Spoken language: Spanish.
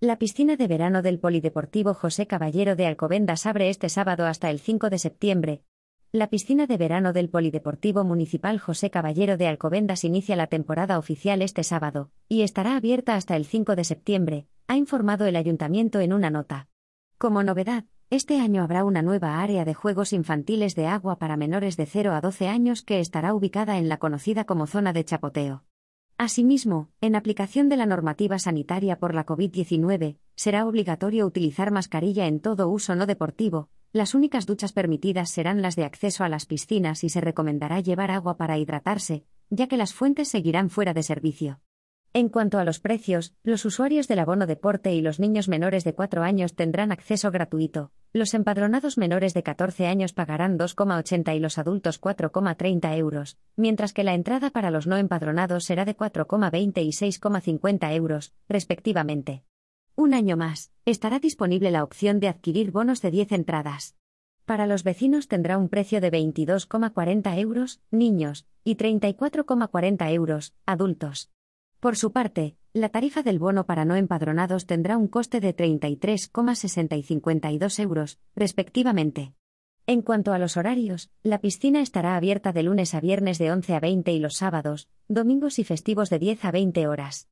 La piscina de verano del Polideportivo José Caballero de Alcobendas abre este sábado hasta el 5 de septiembre. La piscina de verano del Polideportivo Municipal José Caballero de Alcobendas inicia la temporada oficial este sábado, y estará abierta hasta el 5 de septiembre, ha informado el ayuntamiento en una nota. Como novedad, este año habrá una nueva área de juegos infantiles de agua para menores de 0 a 12 años que estará ubicada en la conocida como zona de chapoteo. Asimismo, en aplicación de la normativa sanitaria por la COVID-19, será obligatorio utilizar mascarilla en todo uso no deportivo, las únicas duchas permitidas serán las de acceso a las piscinas y se recomendará llevar agua para hidratarse, ya que las fuentes seguirán fuera de servicio. En cuanto a los precios, los usuarios del abono deporte y los niños menores de 4 años tendrán acceso gratuito, los empadronados menores de 14 años pagarán 2,80 y los adultos 4,30 euros, mientras que la entrada para los no empadronados será de 4,20 y 6,50 euros, respectivamente. Un año más, estará disponible la opción de adquirir bonos de 10 entradas. Para los vecinos tendrá un precio de 22,40 euros, niños, y 34,40 euros, adultos. Por su parte, la tarifa del bono para no empadronados tendrá un coste de 33,60 y 52 euros, respectivamente. En cuanto a los horarios, la piscina estará abierta de lunes a viernes de 11 a 20 y los sábados, domingos y festivos de 10 a 20 horas.